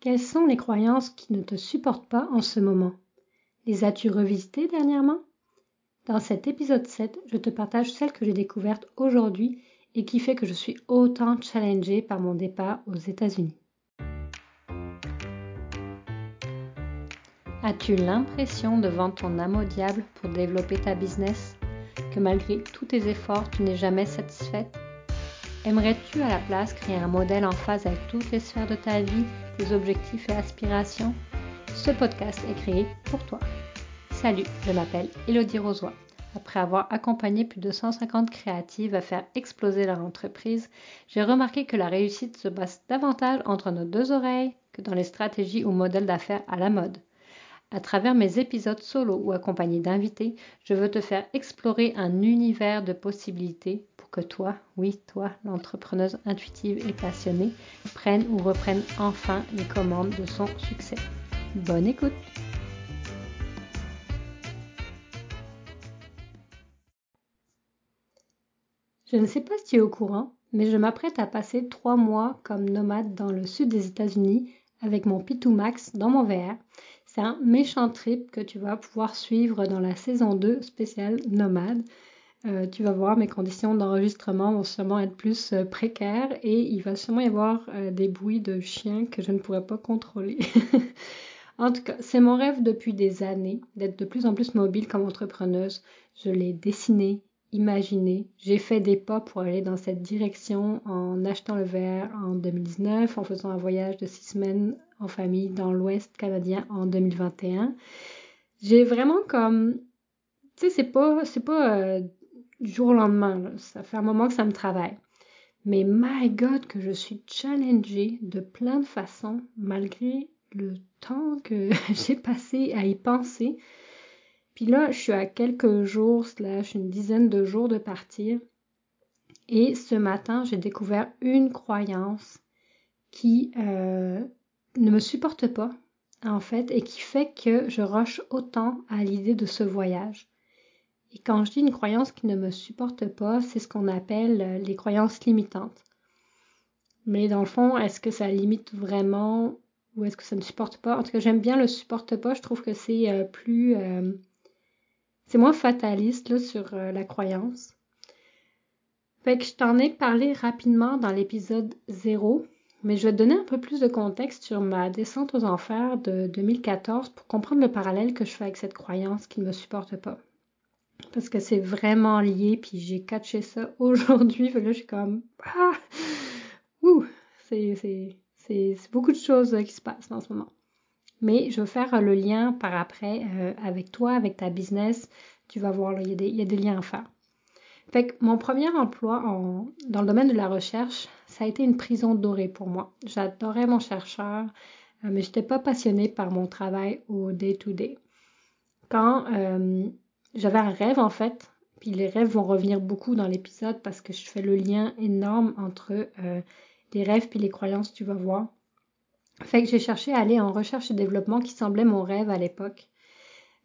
Quelles sont les croyances qui ne te supportent pas en ce moment? Les as-tu revisitées dernièrement? Dans cet épisode 7, je te partage celles que j'ai découvertes aujourd'hui et qui fait que je suis autant challengée par mon départ aux États-Unis. As-tu l'impression de vendre ton âme au diable pour développer ta business? Que malgré tous tes efforts, tu n'es jamais satisfaite? Aimerais-tu à la place créer un modèle en phase avec toutes les sphères de ta vie, tes objectifs et aspirations? Ce podcast est créé pour toi. Salut, je m'appelle Elodie Rosoy. Après avoir accompagné plus de 150 créatives à faire exploser leur entreprise, j'ai remarqué que la réussite se base davantage entre nos deux oreilles que dans les stratégies ou modèles d'affaires à la mode. À travers mes épisodes solo ou accompagnés d'invités, je veux te faire explorer un univers de possibilités que toi, oui, toi, l'entrepreneuse intuitive et passionnée, prenne ou reprenne enfin les commandes de son succès. Bonne écoute Je ne sais pas si tu es au courant, mais je m'apprête à passer trois mois comme nomade dans le sud des États-Unis avec mon Pitou Max dans mon VR. C'est un méchant trip que tu vas pouvoir suivre dans la saison 2 spéciale Nomade. Euh, tu vas voir, mes conditions d'enregistrement vont sûrement être plus euh, précaires et il va sûrement y avoir euh, des bruits de chiens que je ne pourrais pas contrôler. en tout cas, c'est mon rêve depuis des années d'être de plus en plus mobile comme entrepreneuse. Je l'ai dessiné, imaginé. J'ai fait des pas pour aller dans cette direction en achetant le verre en 2019, en faisant un voyage de six semaines en famille dans l'Ouest canadien en 2021. J'ai vraiment comme tu sais, c'est pas, c'est pas du jour au lendemain. Ça fait un moment que ça me travaille. Mais my God, que je suis challengée de plein de façons, malgré le temps que j'ai passé à y penser. Puis là, je suis à quelques jours, slash une dizaine de jours de partir. Et ce matin, j'ai découvert une croyance qui euh, ne me supporte pas, en fait, et qui fait que je rush autant à l'idée de ce voyage. Et quand je dis une croyance qui ne me supporte pas, c'est ce qu'on appelle euh, les croyances limitantes. Mais dans le fond, est-ce que ça limite vraiment ou est-ce que ça ne supporte pas? En tout cas, j'aime bien le supporte pas. Je trouve que c'est euh, plus... Euh, c'est moins fataliste sur la croyance. Fait que je t'en ai parlé rapidement dans l'épisode 0, mais je vais te donner un peu plus de contexte sur ma descente aux enfers de 2014 pour comprendre le parallèle que je fais avec cette croyance qui ne me supporte pas parce que c'est vraiment lié, puis j'ai catché ça aujourd'hui, là, je suis comme, ah, c'est, beaucoup de choses euh, qui se passent en ce moment. Mais je veux faire le lien par après euh, avec toi, avec ta business. Tu vas voir, il y, a des liens à faire. Fait que mon premier emploi dans le domaine de la recherche, ça a été une prison dorée pour moi. J'adorais mon chercheur, euh, mais je n'étais pas passionnée par mon travail au day-to-day. Quand j'avais un rêve en fait, puis les rêves vont revenir beaucoup dans l'épisode parce que je fais le lien énorme entre euh, les rêves puis les croyances, tu vas voir. Fait que j'ai cherché à aller en recherche et développement qui semblait mon rêve à l'époque.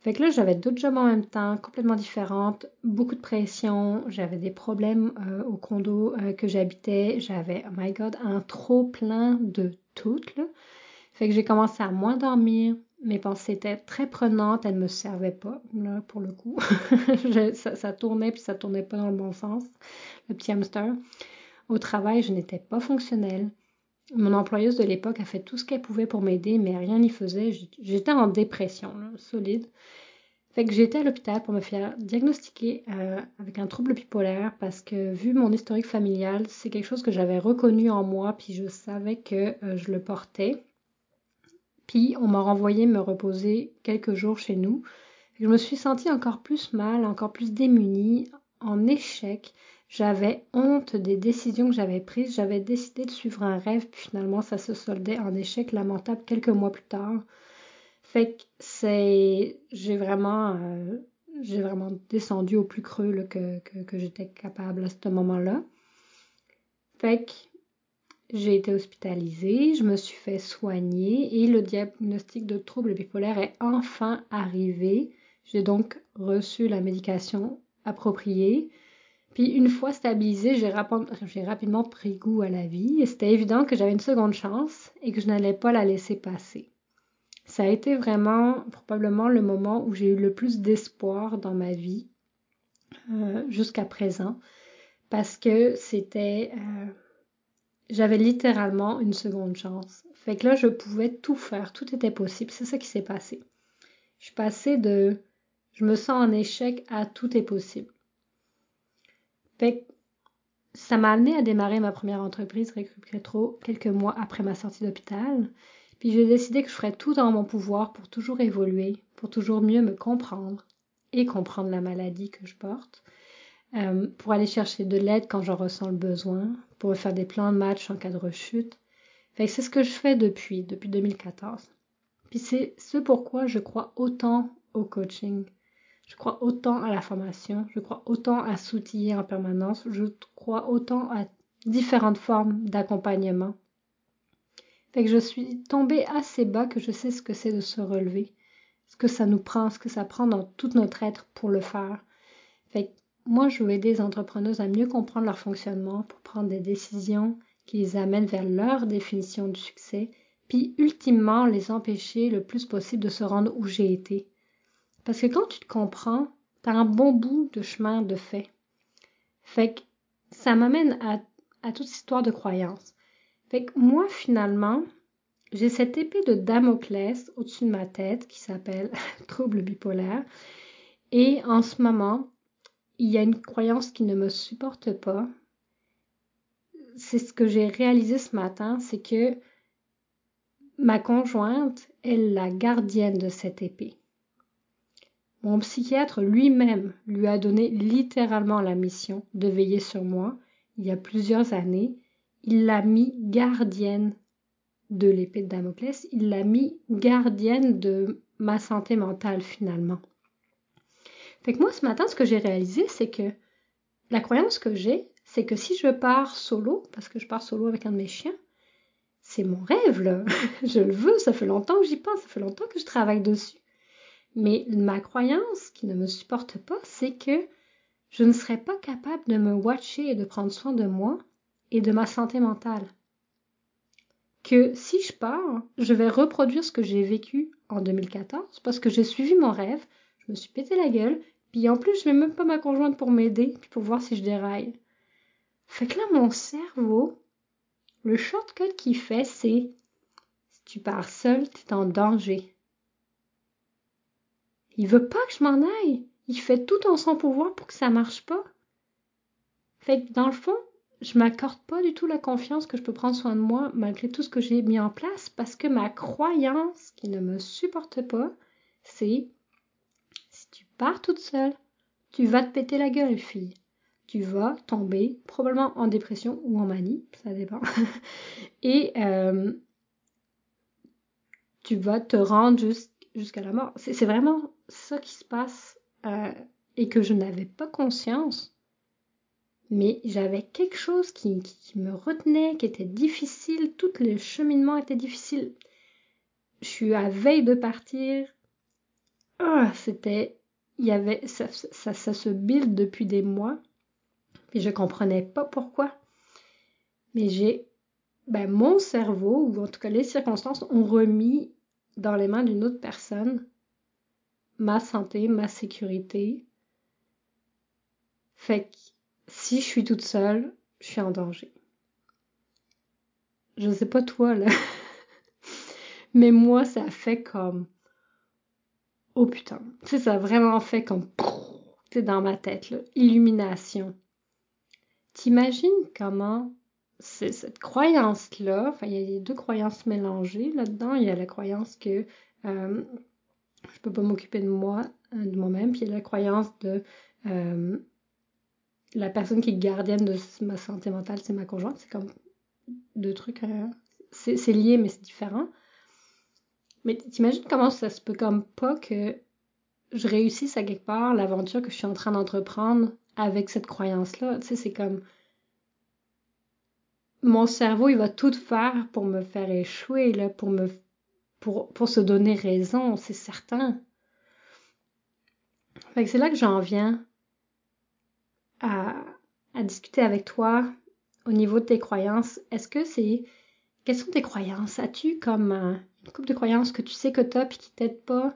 Fait que là, j'avais d'autres jobs en même temps, complètement différentes, beaucoup de pression, j'avais des problèmes euh, au condo euh, que j'habitais, j'avais, oh my god, un trop plein de tout, là. Fait que j'ai commencé à moins dormir, mes pensées étaient très prenantes, elles ne me servaient pas, là, pour le coup. ça, tournait, puis ça tournait pas dans le bon sens, le petit hamster. Au travail, je n'étais pas fonctionnelle. Mon employeuse de l'époque a fait tout ce qu'elle pouvait pour m'aider, mais rien n'y faisait. J'étais en dépression, solide. Fait que j'étais à l'hôpital pour me faire diagnostiquer euh, avec un trouble bipolaire parce que vu mon historique familial, c'est quelque chose que j'avais reconnu en moi, puis je savais que euh, je le portais. Puis on m'a renvoyé me reposer quelques jours chez nous. Je me suis sentie encore plus mal, encore plus démunie, en échec. J'avais honte des décisions que j'avais prises. J'avais décidé de suivre un rêve, puis finalement ça se soldait en échec lamentable quelques mois plus tard. Fait que c'est. J'ai vraiment. Euh, j'ai vraiment descendu au plus creux que, que, que j'étais capable à ce moment-là. Fait que j'ai été hospitalisée, je me suis fait soigner et le diagnostic de trouble bipolaire est enfin arrivé. J'ai donc reçu la médication appropriée. Puis une fois stabilisée, j'ai rapidement pris goût à la vie et c'était évident que j'avais une seconde chance et que je n'allais pas la laisser passer. Ça a été vraiment probablement le moment où j'ai eu le plus d'espoir dans ma vie euh, jusqu'à présent parce que c'était... Euh, j'avais littéralement une seconde chance. Fait que là, je pouvais tout faire, tout était possible. C'est ça qui s'est passé. Je suis passée de je me sens en échec à tout est possible. Ça m'a amené à démarrer ma première entreprise Récupérer quelques mois après ma sortie d'hôpital. Puis j'ai décidé que je ferais tout dans mon pouvoir pour toujours évoluer, pour toujours mieux me comprendre et comprendre la maladie que je porte, euh, pour aller chercher de l'aide quand j'en ressens le besoin, pour faire des plans de match en cas de rechute. C'est ce que je fais depuis, depuis 2014. Puis c'est ce pourquoi je crois autant au coaching. Je crois autant à la formation, je crois autant à s'outiller en permanence, je crois autant à différentes formes d'accompagnement. Fait que je suis tombée assez bas que je sais ce que c'est de se relever, ce que ça nous prend, ce que ça prend dans tout notre être pour le faire. Fait moi, je veux aider les entrepreneurs à mieux comprendre leur fonctionnement pour prendre des décisions qui les amènent vers leur définition du succès, puis ultimement les empêcher le plus possible de se rendre où j'ai été. Parce que quand tu te comprends, t'as un bon bout de chemin de fait. Fait que ça m'amène à, à toute histoire de croyance. Fait que moi, finalement, j'ai cette épée de Damoclès au-dessus de ma tête qui s'appelle trouble bipolaire. Et en ce moment, il y a une croyance qui ne me supporte pas. C'est ce que j'ai réalisé ce matin, c'est que ma conjointe est la gardienne de cette épée. Mon psychiatre lui-même lui a donné littéralement la mission de veiller sur moi il y a plusieurs années. Il l'a mis gardienne de l'épée de Damoclès, il l'a mis gardienne de ma santé mentale finalement. Fait que moi ce matin, ce que j'ai réalisé, c'est que la croyance que j'ai, c'est que si je pars solo, parce que je pars solo avec un de mes chiens, c'est mon rêve je le veux, ça fait longtemps que j'y pense, ça fait longtemps que je travaille dessus. Mais ma croyance qui ne me supporte pas, c'est que je ne serais pas capable de me watcher et de prendre soin de moi et de ma santé mentale. Que si je pars, je vais reproduire ce que j'ai vécu en 2014 parce que j'ai suivi mon rêve, je me suis pété la gueule, puis en plus je n'ai même pas ma conjointe pour m'aider, puis pour voir si je déraille. Fait que là, mon cerveau, le shortcut qu'il fait, c'est si tu pars seul, tu es en danger. Il veut pas que je m'en aille. Il fait tout en son pouvoir pour que ça marche pas. Fait que dans le fond, je m'accorde pas du tout la confiance que je peux prendre soin de moi malgré tout ce que j'ai mis en place parce que ma croyance qui ne me supporte pas, c'est si tu pars toute seule, tu vas te péter la gueule, fille. Tu vas tomber probablement en dépression ou en manie, ça dépend. Et euh, tu vas te rendre jusqu'à la mort. C'est vraiment ça qui se passe euh, et que je n'avais pas conscience, mais j'avais quelque chose qui, me retenait, qui était difficile, tout le cheminement était difficile. Je suis à veille de partir. Ah, c'était, il y avait, ça, ça, ça, se build depuis des mois, et je comprenais pas pourquoi. Mais j'ai, ben, mon cerveau, ou en tout cas les circonstances, ont remis dans les mains d'une autre personne ma santé, ma sécurité. Fait que si je suis toute seule, je suis en danger. Je sais pas toi là. Mais moi, ça fait comme. Oh putain. Tu sais, ça a vraiment fait comme. Tu dans ma tête, là. Illumination. T'imagines comment c'est cette croyance-là, enfin, il y a deux croyances mélangées là-dedans. Il y a la croyance que euh, je peux pas m'occuper de moi, euh, de moi-même. Puis il y a la croyance de euh, la personne qui est gardienne de ma santé mentale, c'est ma conjointe. C'est comme deux trucs. Euh, c'est lié, mais c'est différent. Mais t'imagines comment ça se peut comme pas que je réussisse à quelque part l'aventure que je suis en train d'entreprendre avec cette croyance-là? Tu sais, c'est comme mon cerveau, il va tout faire pour me faire échouer, là, pour me pour, se donner raison, c'est certain. C'est là que j'en viens à, à discuter avec toi au niveau de tes croyances. Est-ce que c'est... Quelles sont tes croyances? As-tu comme une couple de croyances que tu sais que tu as puis qui t'aident pas?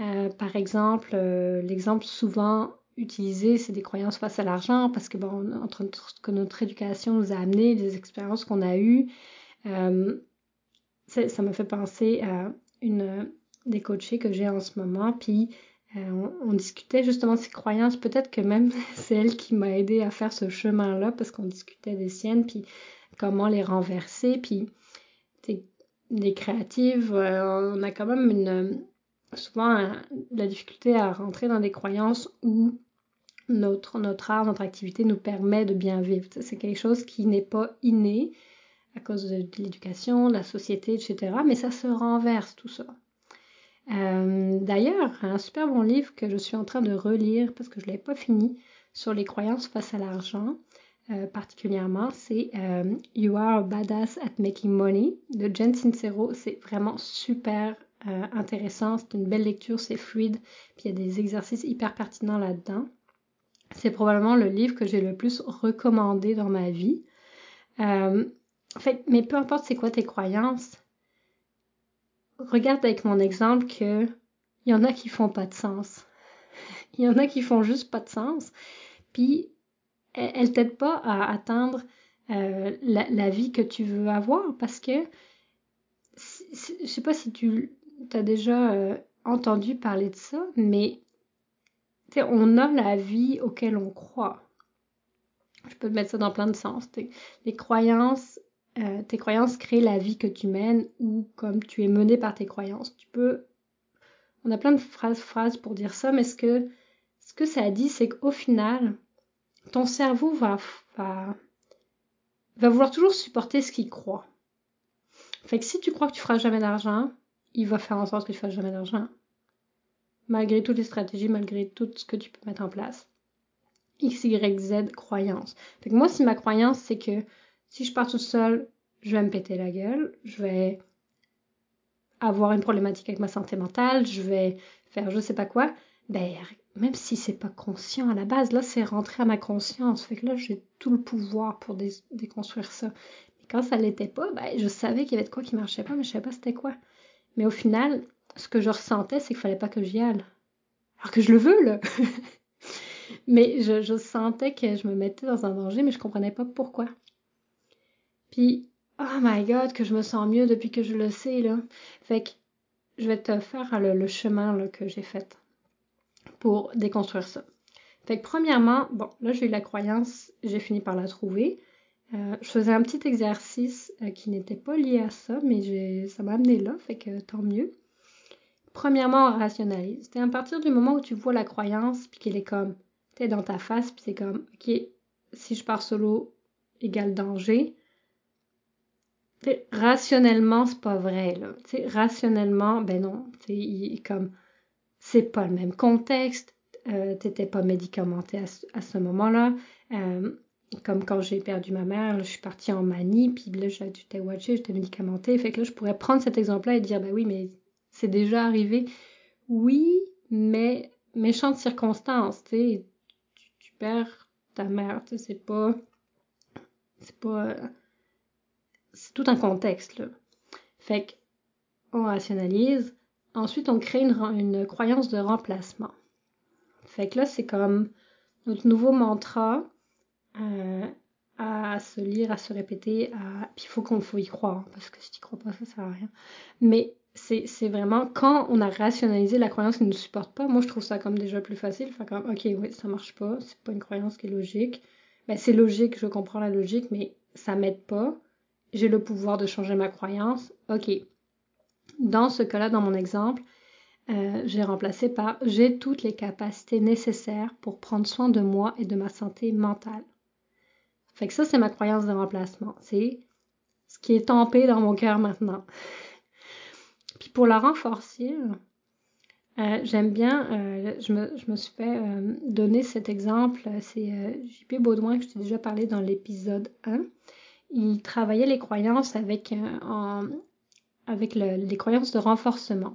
Euh, par exemple, euh, l'exemple souvent utilisé, c'est des croyances face à l'argent parce que bon, entre que notre éducation nous a amené, les expériences qu'on a eues, euh, ça me fait penser à une des coachés que j'ai en ce moment, puis on, on, discutait justement de ces croyances. Peut-être que même c'est elle qui m'a aidé à faire ce chemin-là parce qu'on discutait des siennes, puis comment les renverser, puis des créatives, on a quand même souvent euh, la difficulté à rentrer dans des croyances où notre art, notre activité nous permet de bien vivre. C'est quelque chose qui n'est pas inné à cause de, l'éducation, de la société, etc. Mais ça se renverse tout ça. Euh, D'ailleurs, un super bon livre que je suis en train de relire parce que je ne l'ai pas fini sur les croyances face à l'argent, euh, particulièrement, c'est euh, You Are a Badass at Making Money de Jen Sincero. C'est vraiment super intéressant, c'est une belle lecture, c'est fluide, puis il y a des exercices hyper pertinents là-dedans. C'est probablement le livre que j'ai le plus recommandé dans ma vie. Fait, mais peu importe c'est quoi tes croyances, regarde avec mon exemple que il y en a qui font pas de sens. Il y en a qui font juste pas de sens. Puis elles, ne t'aident pas à atteindre euh, la, vie que tu veux avoir parce que je sais pas si tu tu as déjà euh, entendu parler de ça, mais on a la vie auquel on croit. Je peux te mettre ça dans plein de sens. Les croyances, euh, tes croyances créent la vie que tu mènes ou comme tu es mené par tes croyances. Tu peux. On a plein de phrases, pour dire ça, mais ce que, ce que ça dit, c'est qu'au final, ton cerveau va, va, va vouloir toujours supporter ce qu'il croit. Fait que si tu crois que tu feras jamais d'argent, il va faire en sorte que tu fasses jamais d'argent. Malgré toutes les stratégies, malgré tout ce que tu peux mettre en place. X, Y, Z, croyance. Fait que moi, si ma croyance, c'est que si je pars toute seule, je vais me péter la gueule, je vais avoir une problématique avec ma santé mentale, je vais faire je sais pas quoi, ben, même si c'est pas conscient à la base, là, c'est rentré à ma conscience. Fait que là, j'ai tout le pouvoir pour déconstruire ça. Mais quand ça l'était pas, ben, je savais qu'il y avait de quoi qui marchait pas, mais je savais pas c'était quoi. Mais au final, ce que je ressentais, c'est qu'il fallait pas que j'y aille. Alors que je le veux, là. mais je, sentais que je me mettais dans un danger, mais je comprenais pas pourquoi. Puis, oh my god, que je me sens mieux depuis que je le sais, là. Fait que je vais te faire le, chemin que j'ai fait pour déconstruire ça. Fait que premièrement, bon, là j'ai eu la croyance, j'ai fini par la trouver. Euh, je faisais un petit exercice euh, qui n'était pas lié à ça, mais ça m'a amené là, fait que tant mieux. Premièrement, on rationalise. C'est à partir du moment où tu vois la croyance, puis qu'elle est comme, t'es dans ta face, puis c'est comme, ok, si je pars solo, égale danger. Rationnellement, c'est pas vrai, là. rationnellement, ben non, c'est comme, c'est pas le même contexte, euh, t'étais pas médicamenté à, à ce moment-là. Euh, comme quand j'ai perdu ma mère, je suis partie en manie, puis là, j'étais watché, j'étais médicamentée. Fait que là, je pourrais prendre cet exemple-là et dire, bah oui, mais c'est déjà arrivé. Oui, mais méchante circonstance, tu tu perds ta mère, tu sais, c'est pas, c'est pas, c'est tout un contexte. Fait que, on rationalise. Ensuite, on crée une, croyance de remplacement. Fait que là, c'est comme notre nouveau mantra euh, à se lire, à se répéter. Puis il faut qu'on faut y croire, hein, parce que si tu crois pas, ça sert à rien. Mais c'est vraiment quand on a rationalisé la croyance qui ne nous supporte pas, moi je trouve ça comme déjà plus facile. Enfin, comme, ok, oui, ça marche pas, c'est pas une croyance qui est logique. Ben, c'est logique, je comprends la logique, mais ça m'aide pas. J'ai le pouvoir de changer ma croyance. Ok. Dans ce cas-là, dans mon exemple, euh, j'ai remplacé par j'ai toutes les capacités nécessaires pour prendre soin de moi et de ma santé mentale. Fait que ça, c'est ma croyance de remplacement. C'est ce qui est tempé dans mon cœur maintenant. Puis pour la renforcer, euh, j'aime bien, euh, je, me, je, me, suis fait donner cet exemple. C'est JP Baudouin que je t'ai déjà parlé dans l'épisode 1. Il travaillait les croyances avec, en, avec le, les croyances de renforcement.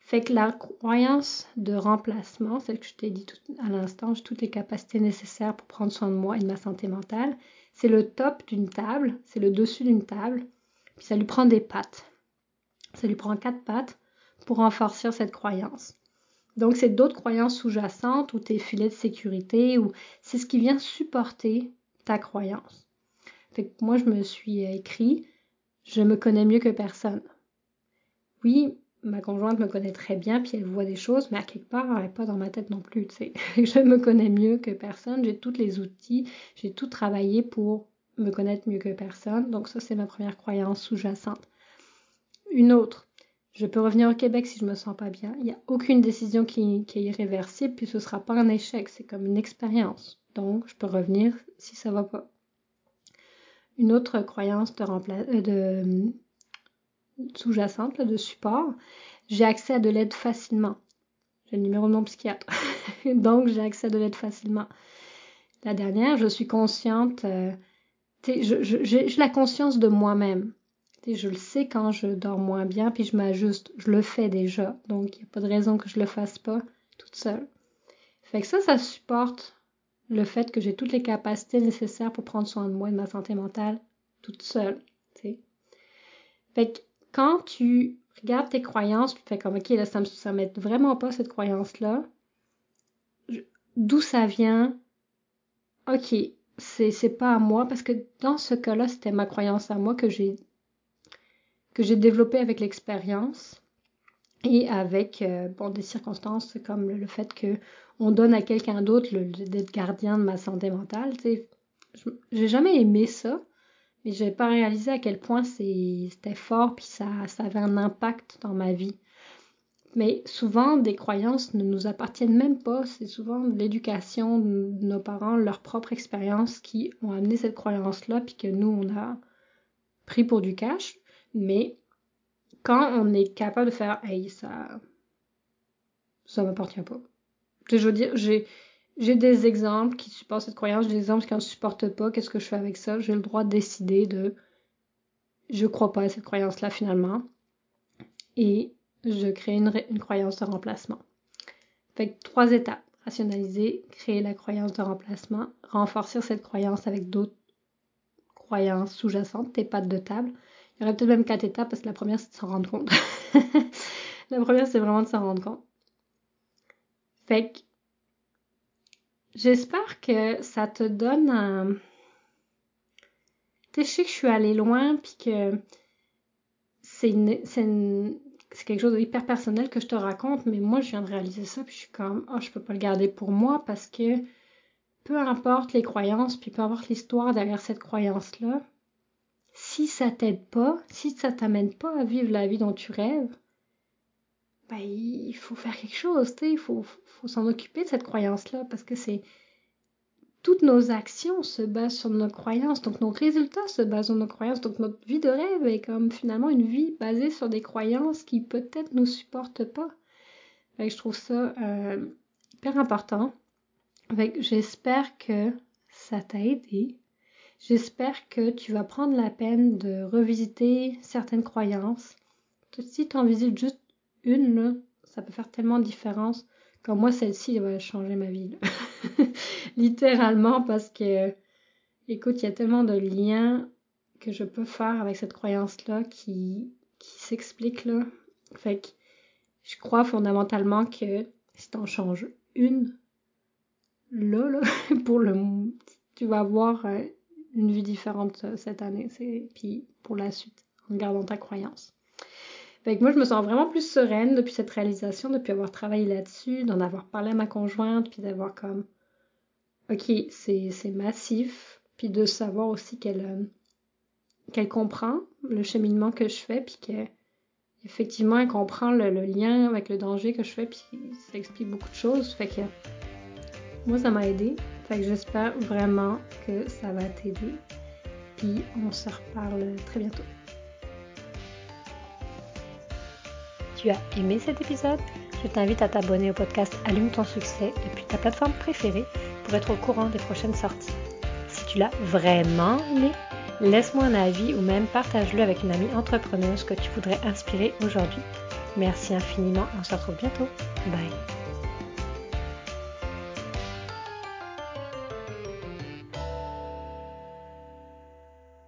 Fait que la croyance de remplacement, celle que je t'ai dit tout à l'instant, j'ai toutes les capacités nécessaires pour prendre soin de moi et de ma santé mentale, c'est le top d'une table, c'est le dessus d'une table, puis ça lui prend des pattes. Ça lui prend quatre pattes pour renforcer cette croyance. Donc, c'est d'autres croyances sous-jacentes ou tes filets de sécurité ou c'est ce qui vient supporter ta croyance. Moi, je me suis écrit, je me connais mieux que personne. Oui, ma conjointe me connaît très bien, puis elle voit des choses, mais à quelque part, elle n'est pas dans ma tête non plus, je me connais mieux que personne, j'ai tous les outils, j'ai tout travaillé pour me connaître mieux que personne. Donc ça, c'est ma première croyance sous-jacente. Une autre, je peux revenir au Québec si je me sens pas bien. Il n'y a aucune décision qui, est irréversible, puis ce sera pas un échec, c'est comme une expérience. Donc, je peux revenir si ça va pas. Une autre croyance de, euh, de sous-jacente, de support, j'ai accès à de l'aide facilement. J'ai le numéro de mon psychiatre. Donc, j'ai accès à de l'aide facilement. La dernière, je suis consciente, euh, j'ai la conscience de moi-même. Je le sais quand je dors moins bien, puis je m'ajuste. Je le fais déjà. Donc, il n'y a pas de raison que je le fasse pas toute seule. Fait que ça, ça supporte le fait que j'ai toutes les capacités nécessaires pour prendre soin de moi et de ma santé mentale toute seule. T'sais. Fait que quand tu regardes tes croyances, tu fais comme, OK, là, ça ne m'aide vraiment pas cette croyance-là. D'où ça vient? OK, c'est, c'est pas à moi, parce que dans ce cas-là, c'était ma croyance à moi que j'ai, que j'ai développée avec l'expérience et avec euh, bon, des circonstances comme le, fait que on donne à quelqu'un d'autre d'être gardien de ma santé mentale. J'ai jamais aimé ça. Mais je n'ai pas réalisé à quel point c'était fort, puis ça, ça avait un impact dans ma vie. Mais souvent, des croyances ne nous appartiennent même pas. C'est souvent l'éducation de nos parents, leur propre expérience qui ont amené cette croyance-là, puis que nous, on a pris pour du cash. Mais quand on est capable de faire, ça, ça m'appartient pas. Je veux dire, j'ai, des exemples qui supportent cette croyance, des exemples qui ne supportent pas. Qu'est-ce que je fais avec ça? J'ai le droit de décider de je crois pas à cette croyance-là finalement. Et je crée une, une, croyance de remplacement. Fait que trois étapes. Rationaliser, créer la croyance de remplacement, renforcer cette croyance avec d'autres croyances sous-jacentes, tes pattes de table. Il y aurait peut-être même quatre étapes parce que la première, c'est de s'en rendre compte. la première, c'est vraiment de s'en rendre compte. Fait que J'espère que ça te donne un... Tu sais, je sais que je suis allée loin, puis que c'est quelque chose d'hyper personnel que je te raconte, mais moi, je viens de réaliser ça, puis je suis comme, oh, je peux pas le garder pour moi, parce que peu importe les croyances, puis peu importe l'histoire derrière cette croyance-là, si ça t'aide pas, si ça t'amène pas à vivre la vie dont tu rêves, ben, il faut faire quelque chose, tu il faut, faut s'en occuper de cette croyance-là parce que c'est toutes nos actions se basent sur nos croyances, donc nos résultats se basent sur nos croyances, donc notre vie de rêve est comme finalement une vie basée sur des croyances qui peut-être nous supportent pas. je trouve ça euh, hyper important. J'espère que ça t'a aidé. J'espère que tu vas prendre la peine de revisiter certaines croyances. Si tu en visites juste une, ça peut faire tellement de différence. Comme moi, celle-ci, elle va changer ma vie. Littéralement, parce que, écoute, il y a tellement de liens que je peux faire avec cette croyance-là qui, qui s'explique là. Fait je crois fondamentalement que si t'en changes une, là, là, pour le, tu vas avoir euh, une vie différente euh, cette année, puis pour la suite, en gardant ta croyance. Fait moi, je me sens vraiment plus sereine depuis cette réalisation, depuis avoir travaillé là-dessus, d'en avoir parlé à ma conjointe, puis d'avoir comme, ok, c'est massif, puis de savoir aussi qu'elle euh, qu'elle comprend le cheminement que je fais, puis qu'effectivement, elle comprend le, lien avec le danger que je fais, puis ça explique beaucoup de choses. Fait que moi, ça m'a aidé. J'espère vraiment que ça va t'aider. Puis on se reparle très bientôt. tu as aimé cet épisode, je t'invite à t'abonner au podcast Allume ton succès depuis ta plateforme préférée pour être au courant des prochaines sorties. Si tu l'as vraiment aimé, laisse-moi un avis ou même partage-le avec une amie entrepreneuse que tu voudrais inspirer aujourd'hui. Merci infiniment, on se retrouve bientôt. Bye